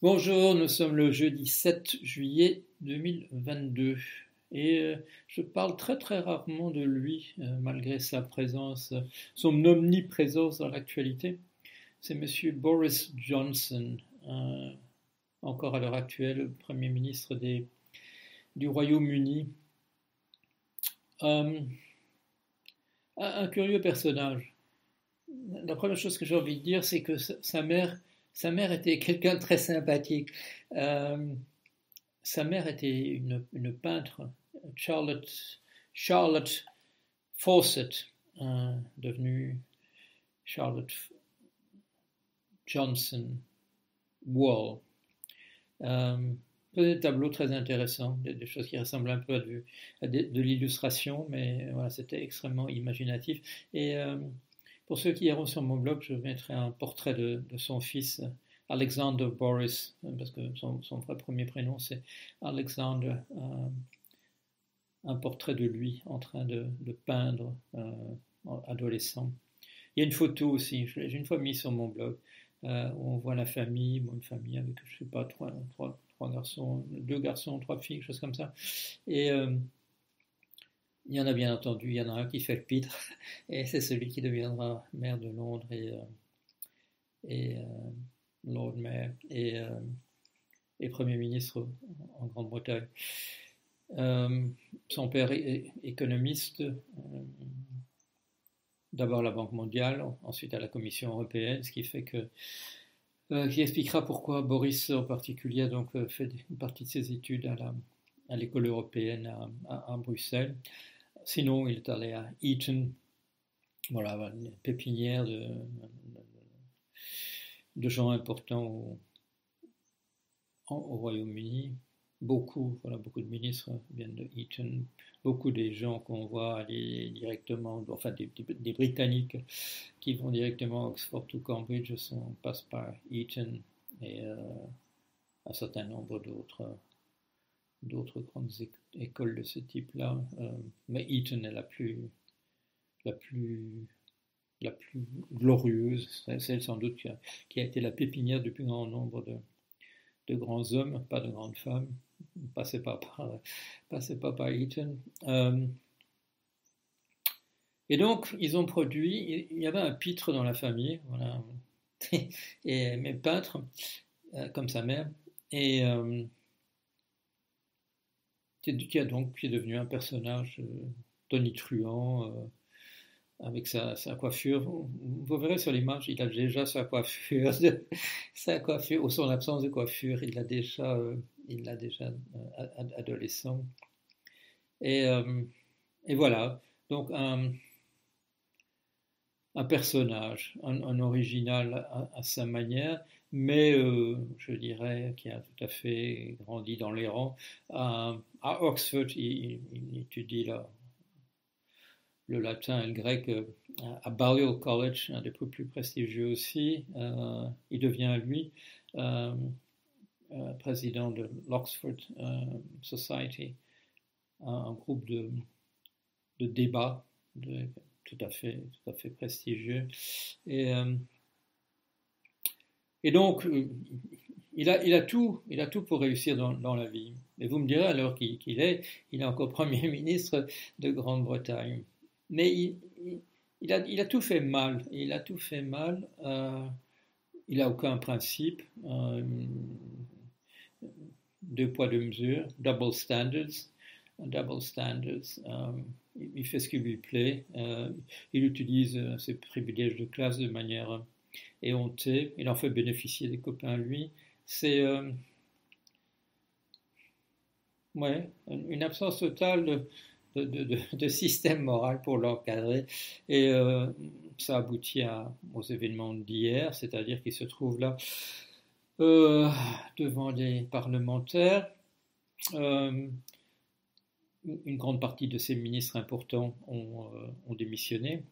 Bonjour, nous sommes le jeudi 7 juillet 2022 et euh, je parle très très rarement de lui euh, malgré sa présence, son omniprésence dans l'actualité. C'est monsieur Boris Johnson, encore à l'heure actuelle Premier ministre du Royaume-Uni. Euh, un curieux personnage. La première chose que j'ai envie de dire, c'est que sa mère sa mère était quelqu'un de très sympathique. Euh, sa mère était une, peintre, Charlotte, Charlotte Fawcett, devenue Charlotte Johnson Wall. Euh, des tableaux très intéressants, des, choses qui ressemblent un peu à, de, l'illustration, mais voilà, c'était extrêmement imaginatif. Et euh, pour ceux qui iront sur mon blog, je mettrai un portrait de, son fils, Alexander Boris, parce que son, vrai premier prénom c'est Alexander, euh, un portrait de lui en train de, peindre euh, adolescent. Il y a une photo aussi, j'ai une fois mis sur mon blog, euh, où on voit la famille, une famille avec, je sais pas, trois, trois, trois garçons, deux garçons, trois filles, chose comme ça. Et il y en a bien entendu, il y en a un qui fait le pitre, et c'est celui qui deviendra maire de Londres et, euh, euh, Lord Mayor et, euh, et, Premier ministre en Grande-Bretagne. son père est économiste, d'abord à la Banque mondiale, ensuite à la Commission européenne, ce qui fait que qui expliquera pourquoi Boris en particulier a donc fait une partie de ses études à l'école européenne à, Bruxelles. Sinon, il est allé à Eton, voilà, une pépinière de, gens importants au, au Royaume-Uni. Beaucoup, voilà, beaucoup de ministres viennent de Eton. Beaucoup des gens qu'on voit aller directement, enfin des, des, Britanniques qui vont directement à Oxford ou Cambridge sont, passent par Eton et euh, un certain nombre d'autres d'autres grandes écoles de ce type-là, euh, mais Eton est la plus, la plus, la plus glorieuse, celle sans doute qui a, été la pépinière du plus grand nombre de, de grands hommes, pas de grandes femmes, passez pas par, passez pas par Eton. Euh, et donc, ils ont produit, il y avait un pitre dans la famille, voilà, et mes peintres, euh, comme sa mère, et qui, a donc, qui est devenu un personnage euh, tonitruant, euh, avec sa, coiffure. Vous, verrez sur l'image, il a déjà sa coiffure, sa coiffure, ou son absence de coiffure, il l'a déjà, euh, il l'a déjà adolescent. Et, et, voilà, donc un, un personnage, un, original à, sa manière, mais je dirais qu'il a tout à fait grandi dans les rangs. À, Oxford, il, étudie le latin et le grec euh, à Balliol College, un des plus, prestigieux aussi. Euh, il devient, lui, président de l'Oxford Society, un, groupe de, de débat tout à fait, prestigieux. Et, et donc, euh, il a, tout, il a tout pour réussir dans, la vie. Et vous me direz alors qu'il est, il est encore Premier ministre de Grande-Bretagne. Mais il, a, tout fait mal. Il a tout fait mal. Euh, il n'a aucun principe. Euh, deux poids, deux mesures. Double standards. Double standards. il fait ce qui lui plaît. il utilise ses privilèges de classe de manière et honté, il en fait bénéficier des copains lui. C'est euh, ouais, une absence totale de, de, système moral pour l'encadrer. Et euh, ça aboutit aux événements d'hier, c'est-à-dire qu'il se trouve là euh, devant les parlementaires. une grande partie de ces ministres importants ont démissionné.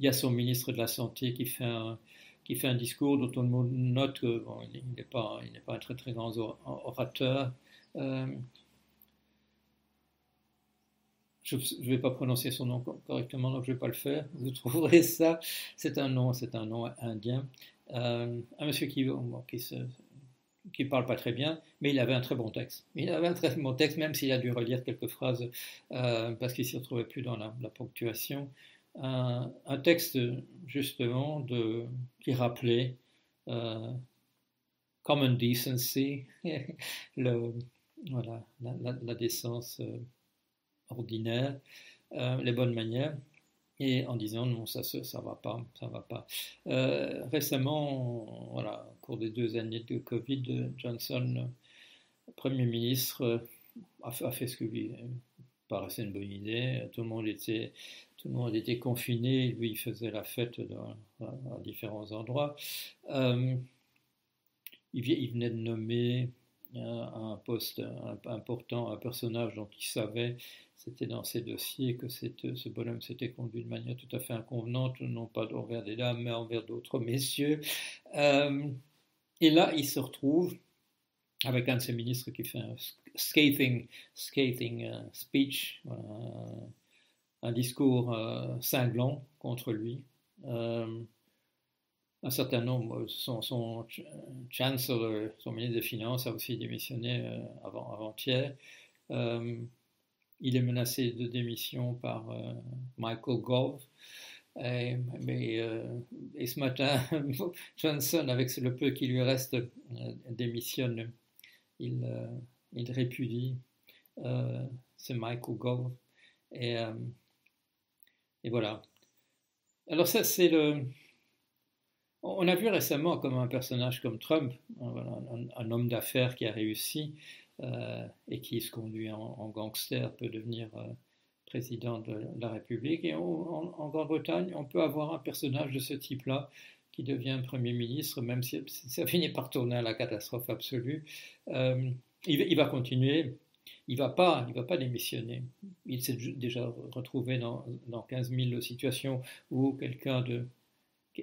Il y a son ministre de la Santé qui fait un, qui fait un discours dont on note qu'il bon, n'est pas, pas un très très grand orateur. Euh, je ne vais pas prononcer son nom correctement, donc je ne vais pas le faire. Vous trouverez ça. C'est un nom, c'est un nom indien. Euh, un monsieur qui, se, qui parle pas très bien, mais il avait un très bon texte. Il avait un très bon texte, même s'il a dû relire quelques phrases euh, parce qu'il s'y retrouvait plus dans la, ponctuation. Un, texte, justement, qui rappelait euh, common decency, voilà, la, décence euh, ordinaire, les bonnes manières et en disant non, ça ça va pas, ça va pas. Euh, récemment, voilà, au cours des deux années de Covid, Johnson, Premier ministre, a fait, ce que lui paraissait une bonne idée. Tout le monde était, tout le était confiné, lui il faisait la fête dans, à différents endroits. Euh, il, venait de nommer un poste important, un personnage dont il savait c'était dans ces dossiers que ce bonhomme s'était conduit de manière tout à fait inconvenante, non pas envers des dames, mais envers d'autres messieurs. Euh, et là, il se retrouve avec un de ses ministres qui fait un scathing, euh, speech, un discours euh, cinglant contre lui. un certain nombre, son, son, chancellor, son ministre des Finances a aussi démissionné avant, avant-hier. Il est menacé de démission par euh, Michael Gove. Et, mais, euh, et ce matin, Johnson, avec le peu qui lui reste, euh, démissionne. Il, il répudie ce Michael Gove. Et, et voilà. Alors ça, c'est le... On a vu récemment comme un personnage comme Trump, un homme d'affaires qui a réussi, euh, et qui se conduit en, gangster peut devenir euh, président de la République. Et en, Grande-Bretagne, on peut avoir un personnage de ce type-là qui devient Premier ministre, même si ça finit par tourner à la catastrophe absolue. Euh, il, va continuer, il ne va, pas, il va pas démissionner. Il s'est déjà retrouvé dans, dans 15 000 situations où quelqu'un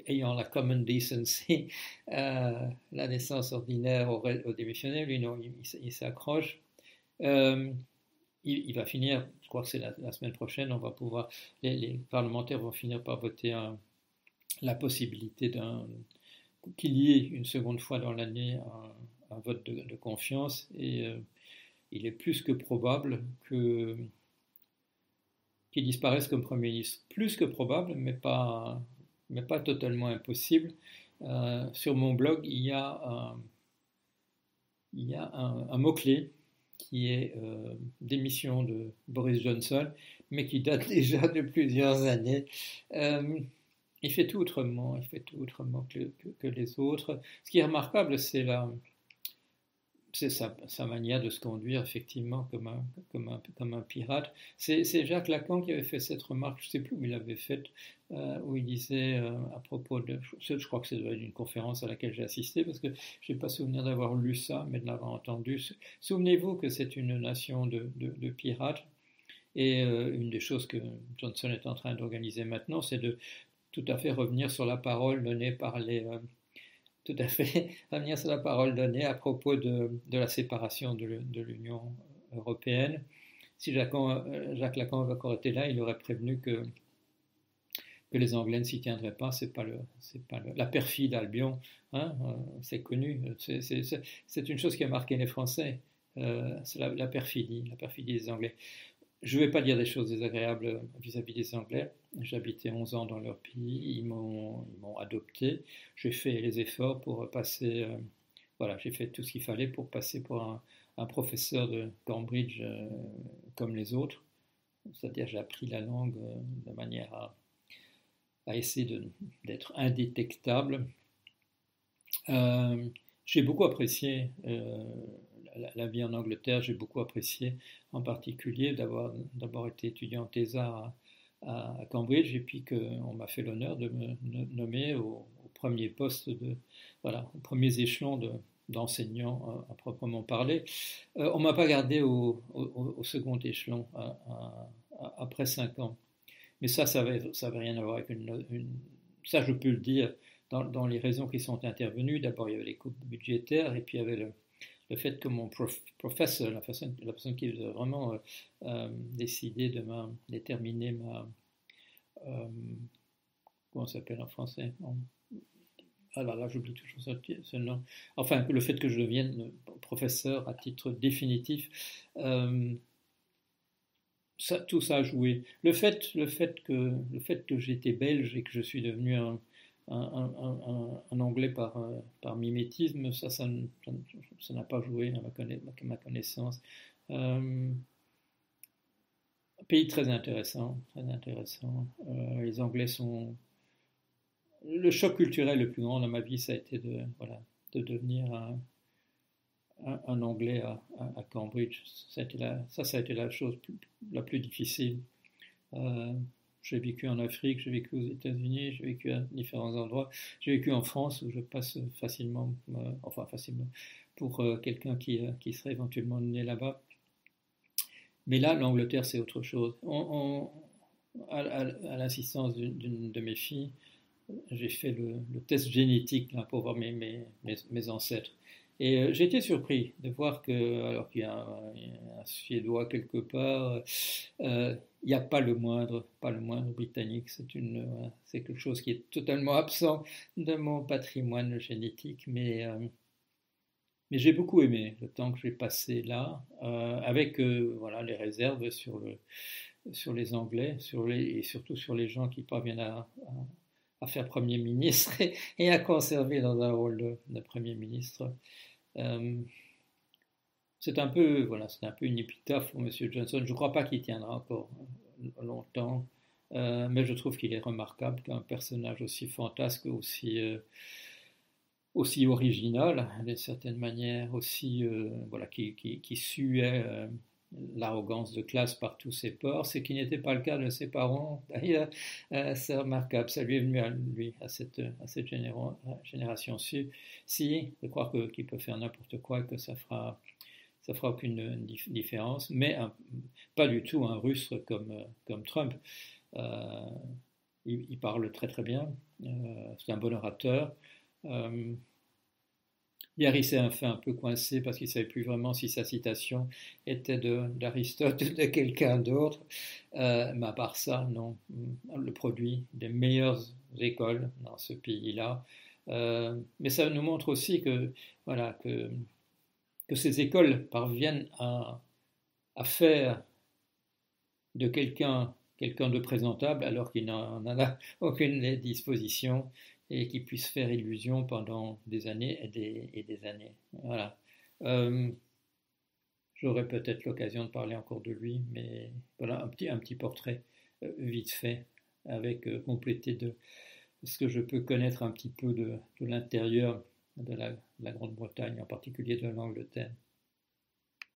ayant la common decency, euh, la naissance ordinaire au, au démissionnaire, lui, non, il, s'accroche. Euh, il, va finir, je crois que c'est la, semaine prochaine, on va pouvoir, les, parlementaires vont finir par voter la possibilité qu'il y ait une seconde fois dans l'année un, vote de, confiance et euh, il est plus que probable que qu'il disparaisse comme Premier ministre. Plus que probable, mais pas, totalement impossible. Euh, sur mon blog, il y a un, il y a un, mot-clé qui est euh, démission de Boris Johnson, mais qui date déjà de plusieurs années. Euh, il fait tout autrement, il fait tout autrement que, que les autres. Ce qui est remarquable, c'est la, c'est sa, manière de se conduire effectivement comme un, comme un, comme un pirate. C'est, Jacques Lacan qui avait fait cette remarque, je ne sais plus où il l'avait faite, euh, où il disait euh, à propos de, je, crois que c'est une conférence à laquelle j'ai assisté, parce que je n'ai pas souvenir d'avoir lu ça, mais de l'avoir entendu. Souvenez-vous que c'est une nation de, de, pirates, et euh, une des choses que Johnson est en train d'organiser maintenant, c'est de tout à fait revenir sur la parole donnée par les tout à fait revenir sur la parole donnée à propos de, la séparation de, l'Union européenne. Si Jacques, euh, Jacques, Lacan avait encore été là, il aurait prévenu que, les Anglais ne s'y tiendraient pas. C'est pas la perfide Albion, hein, euh, c'est connu. C'est, une chose qui a marqué les Français. Euh, c'est la, perfidie, la perfidie des Anglais. Je ne vais pas dire des choses désagréables vis-à-vis des Anglais. J'habitais 11 ans dans leur pays, ils m'ont adopté. J'ai fait les efforts pour passer, euh, voilà, j'ai fait tout ce qu'il fallait pour passer pour un, professeur de Cambridge euh, comme les autres. C'est-à-dire j'ai appris la langue euh, de manière à, à essayer d'être indétectable. j'ai beaucoup apprécié la, vie en Angleterre, j'ai beaucoup apprécié en particulier d'avoir d'abord été étudiant en à, à, Cambridge et puis qu'on m'a fait l'honneur de me nommer au, premier poste, de, voilà, aux premiers échelons de, d'enseignant euh, à, proprement parler. Euh, on ne m'a pas gardé au, second échelon après cinq ans. Mais ça, ça n'avait ça rien à voir avec une, Ça, je peux le dire dans, dans, les raisons qui sont intervenues. D'abord, il y avait les coupes budgétaires et puis il y avait le, le fait que mon professeur, la personne, la personne qui a vraiment euh, euh, décidé de déterminer ma, euh, comment s'appelle en français, alors là, j'oublie toujours ce, nom. Enfin, le fait que je devienne professeur à titre définitif, euh, ça, tout ça a joué. Le fait, le fait que, le fait que j'étais belge et que je suis devenu un, un, anglais par, par mimétisme, ça, ça, n'a pas joué à ma, connaissance. Euh, pays très intéressant, très intéressant. Euh, les Anglais sont le choc culturel le plus grand dans ma vie, ça a été de, voilà, de devenir un, un, Anglais à, à, Cambridge. Ça, a été la, ça, ça a été la chose la plus difficile. Euh, j'ai vécu en Afrique, j'ai vécu aux États-Unis, j'ai vécu à différents endroits. J'ai vécu en France où je passe facilement, euh, enfin facilement, pour euh, quelqu'un qui, qui, serait éventuellement né là-bas. Mais là, l'Angleterre, c'est autre chose. À, à l'insistance d'une de mes filles, j'ai fait le, test génétique pour voir mes, mes, ancêtres. Et euh, été surpris de voir que, alors qu'il y a un, Suédois quelque part, euh, il n'y a pas le moindre, pas le moindre britannique. C'est une, c'est quelque chose qui est totalement absent de mon patrimoine génétique, mais euh, mais j'ai beaucoup aimé le temps que j'ai passé là, avec voilà les réserves sur le sur les Anglais, sur les, et surtout sur les gens qui parviennent à faire Premier ministre et, à conserver dans un rôle de, Premier ministre. Euh, c'est un peu, voilà, c'est un peu une épitaphe pour M. Johnson. Je ne crois pas qu'il tiendra encore longtemps, euh, mais je trouve qu'il est remarquable qu'un personnage aussi fantasque, aussi, euh, aussi original, d'une certaine manière, aussi, voilà, qui suait l'arrogance de classe par tous ses ports, ce qui n'était pas le cas de ses parents. D'ailleurs, euh, c'est remarquable, ça lui est venu à lui, à cette, à cette génération-ci, si, de croire qu'il peut faire n'importe quoi et que ça fera, ça fera aucune différence, mais pas du tout un russe comme, comme Trump. Euh, il, parle très très bien, euh, c'est un bon orateur. Harry s'est fait un peu coincé parce qu'il ne savait plus vraiment si sa citation était d'Aristote ou de quelqu'un d'autre. Euh, mais à part ça, non. Le produit des meilleures écoles dans ce pays-là. Euh, mais ça nous montre aussi que ces écoles parviennent à, à faire de quelqu'un quelqu'un de présentable alors qu'il n'en a aucune disposition et qui puisse faire illusion pendant des années et des, années. Voilà. Euh, j'aurai peut-être l'occasion de parler encore de lui, mais voilà un petit, un petit portrait euh, vite fait, avec euh, complété de ce que je peux connaître un petit peu de, de l'intérieur de la, la Grande-Bretagne, en particulier de l'Angleterre.